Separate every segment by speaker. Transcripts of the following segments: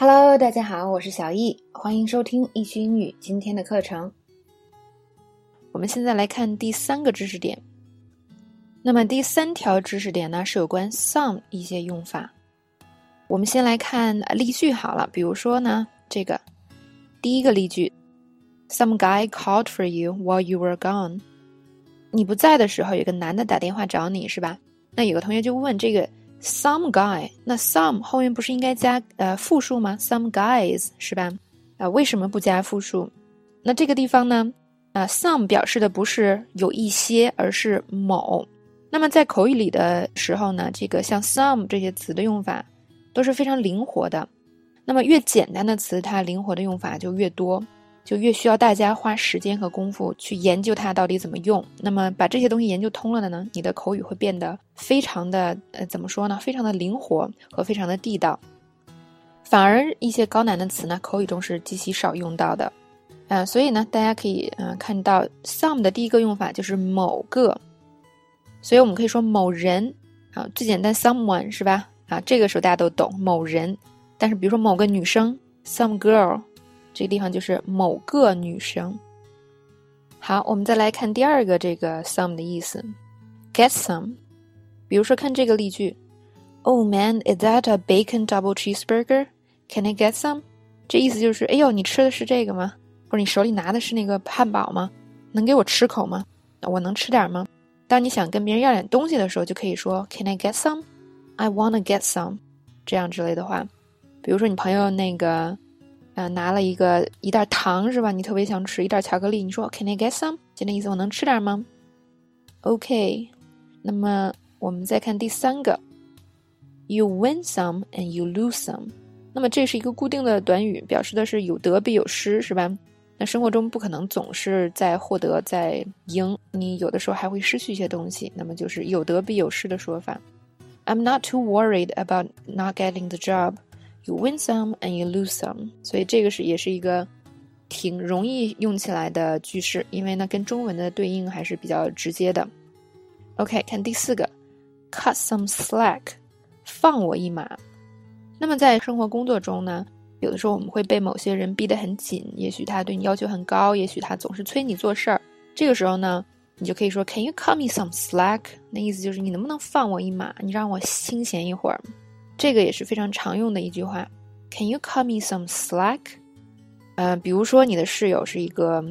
Speaker 1: Hello，大家好，我是小易，欢迎收听易趣英语今天的课程。
Speaker 2: 我们现在来看第三个知识点。那么第三条知识点呢，是有关 some 一些用法。我们先来看例句好了，比如说呢，这个第一个例句：Some guy called for you while you were gone。你不在的时候，有个男的打电话找你是吧？那有个同学就问这个 some guy，那 some 后面不是应该加呃复数吗？Some guys 是吧？啊，为什么不加复数？那这个地方呢？啊，some 表示的不是有一些，而是某。那么在口语里的时候呢，这个像 some 这些词的用法都是非常灵活的。那么越简单的词，它灵活的用法就越多，就越需要大家花时间和功夫去研究它到底怎么用。那么把这些东西研究通了的呢，你的口语会变得非常的呃，怎么说呢？非常的灵活和非常的地道。反而一些高难的词呢，口语中是极其少用到的。啊，所以呢，大家可以嗯看到 some 的第一个用法就是某个。所以我们可以说某人啊，最简单，someone 是吧？啊，这个时候大家都懂某人。但是比如说某个女生，some girl，这个地方就是某个女生。好，我们再来看第二个这个 some 的意思，get some。比如说看这个例句，Oh man，is that a bacon double cheeseburger？Can I get some？这意思就是，哎呦，你吃的是这个吗？或者你手里拿的是那个汉堡吗？能给我吃口吗？我能吃点吗？当你想跟别人要点东西的时候，就可以说 Can I get some? I wanna get some，这样之类的话。比如说你朋友那个，呃，拿了一个一袋糖是吧？你特别想吃一袋巧克力，你说 Can I get some？就那意思，我能吃点吗？OK。那么我们再看第三个，You win some and you lose some。那么这是一个固定的短语，表示的是有得必有失，是吧？那生活中不可能总是在获得在赢，你有的时候还会失去一些东西，那么就是有得必有失的说法。I'm not too worried about not getting the job. You win some and you lose some. 所以这个是也是一个挺容易用起来的句式，因为呢跟中文的对应还是比较直接的。OK，看第四个，cut some slack，放我一马。那么在生活工作中呢？有的时候我们会被某些人逼得很紧，也许他对你要求很高，也许他总是催你做事儿。这个时候呢，你就可以说 “Can you cut me some slack？” 那意思就是你能不能放我一马，你让我清闲一会儿。这个也是非常常用的一句话，“Can you cut me some slack？” 嗯，比如说你的室友是一个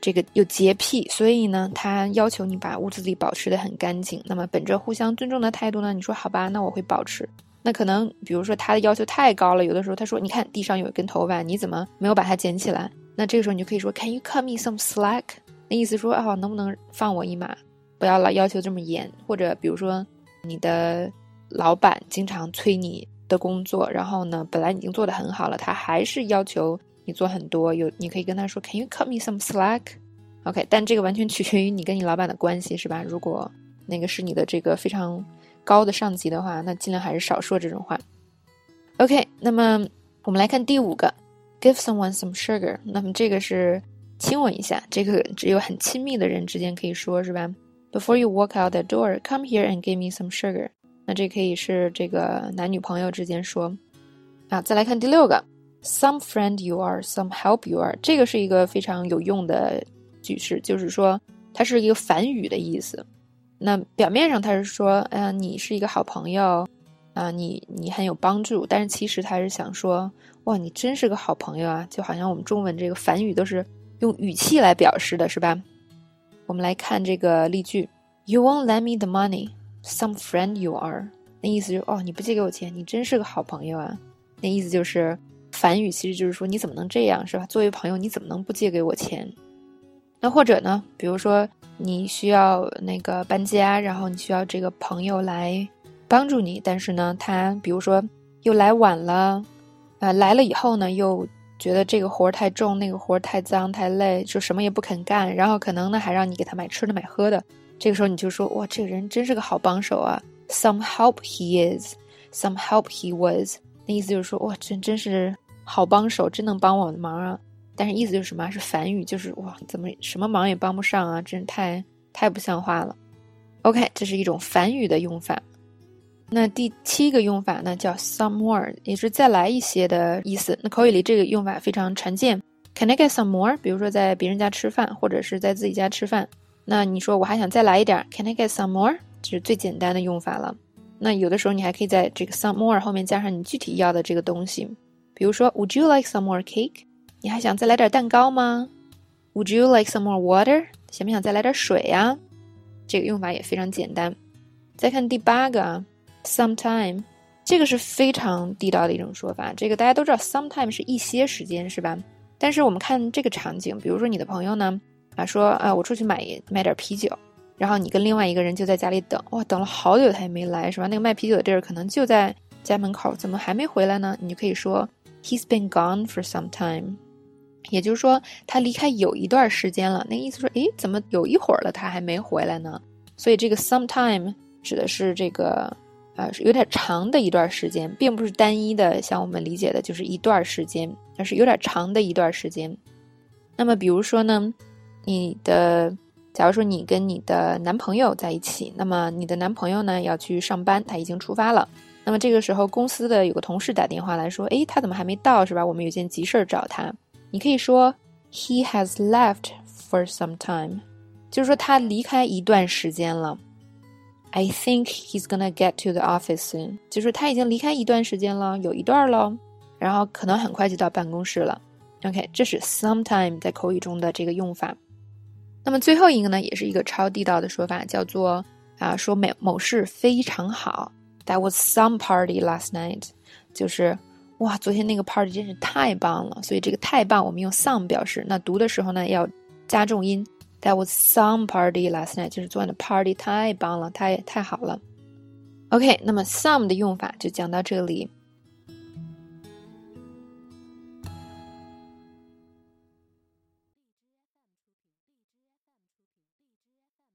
Speaker 2: 这个有洁癖，所以呢，他要求你把屋子里保持的很干净。那么本着互相尊重的态度呢，你说好吧，那我会保持。那可能，比如说他的要求太高了，有的时候他说：“你看地上有一根头发，你怎么没有把它捡起来？”那这个时候你就可以说：“Can you cut me some slack？” 那意思说：“啊，能不能放我一马？不要老要求这么严。”或者比如说，你的老板经常催你的工作，然后呢，本来已经做得很好了，他还是要求你做很多。有你可以跟他说：“Can you cut me some slack？”OK，但这个完全取决于你跟你老板的关系，是吧？如果那个是你的这个非常。高的上级的话，那尽量还是少说这种话。OK，那么我们来看第五个，give someone some sugar。那么这个是亲吻一下，这个只有很亲密的人之间可以说是吧？Before you walk out the door, come here and give me some sugar。那这可以是这个男女朋友之间说。啊，再来看第六个，some friend you are, some help you are。这个是一个非常有用的句式，就是说它是一个反语的意思。那表面上他是说，哎呀，你是一个好朋友，啊，你你很有帮助，但是其实他是想说，哇，你真是个好朋友啊，就好像我们中文这个反语都是用语气来表示的，是吧？我们来看这个例句：You won't lend me the money, some friend you are。那意思就哦，你不借给我钱，你真是个好朋友啊。那意思就是反语，其实就是说你怎么能这样，是吧？作为朋友，你怎么能不借给我钱？那或者呢？比如说你需要那个搬家，然后你需要这个朋友来帮助你，但是呢，他比如说又来晚了，啊，来了以后呢，又觉得这个活儿太重，那个活儿太脏太累，就什么也不肯干，然后可能呢还让你给他买吃的买喝的。这个时候你就说哇，这个人真是个好帮手啊！Some help he is, some help he was。那意思就是说哇，真真是好帮手，真能帮我的忙啊！但是意思就是什么？是反语，就是哇，怎么什么忙也帮不上啊？真是太太不像话了。OK，这是一种反语的用法。那第七个用法呢，叫 some more，也是再来一些的意思。那口语里这个用法非常常见。Can I get some more？比如说在别人家吃饭，或者是在自己家吃饭，那你说我还想再来一点，Can I get some more？这是最简单的用法了。那有的时候你还可以在这个 some more 后面加上你具体要的这个东西，比如说 Would you like some more cake？你还想再来点蛋糕吗？Would you like some more water？想不想再来点水呀？这个用法也非常简单。再看第八个啊。Sometime，这个是非常地道的一种说法。这个大家都知道，sometime 是一些时间，是吧？但是我们看这个场景，比如说你的朋友呢，啊说啊我出去买买点啤酒，然后你跟另外一个人就在家里等，哇，等了好久他也没来，是吧？那个卖啤酒的地儿可能就在家门口，怎么还没回来呢？你就可以说 He's been gone for some time，也就是说他离开有一段时间了。那意思说，诶，怎么有一会儿了他还没回来呢？所以这个 sometime 指的是这个。啊，是有点长的一段时间，并不是单一的，像我们理解的，就是一段时间，而是有点长的一段时间。那么，比如说呢，你的，假如说你跟你的男朋友在一起，那么你的男朋友呢要去上班，他已经出发了。那么这个时候，公司的有个同事打电话来说，诶，他怎么还没到，是吧？我们有件急事儿找他。你可以说，He has left for some time，就是说他离开一段时间了。I think he's gonna get to the office soon，就是他已经离开一段时间了，有一段喽，然后可能很快就到办公室了。OK，这是 sometime 在口语中的这个用法。那么最后一个呢，也是一个超地道的说法，叫做啊，说某某事非常好。That was some party last night，就是哇，昨天那个 party 真是太棒了。所以这个太棒，我们用 some 表示。那读的时候呢，要加重音。That was some party last night，就是昨晚的 party 太棒了，太太好了。OK，那么 some 的用法就讲到这里。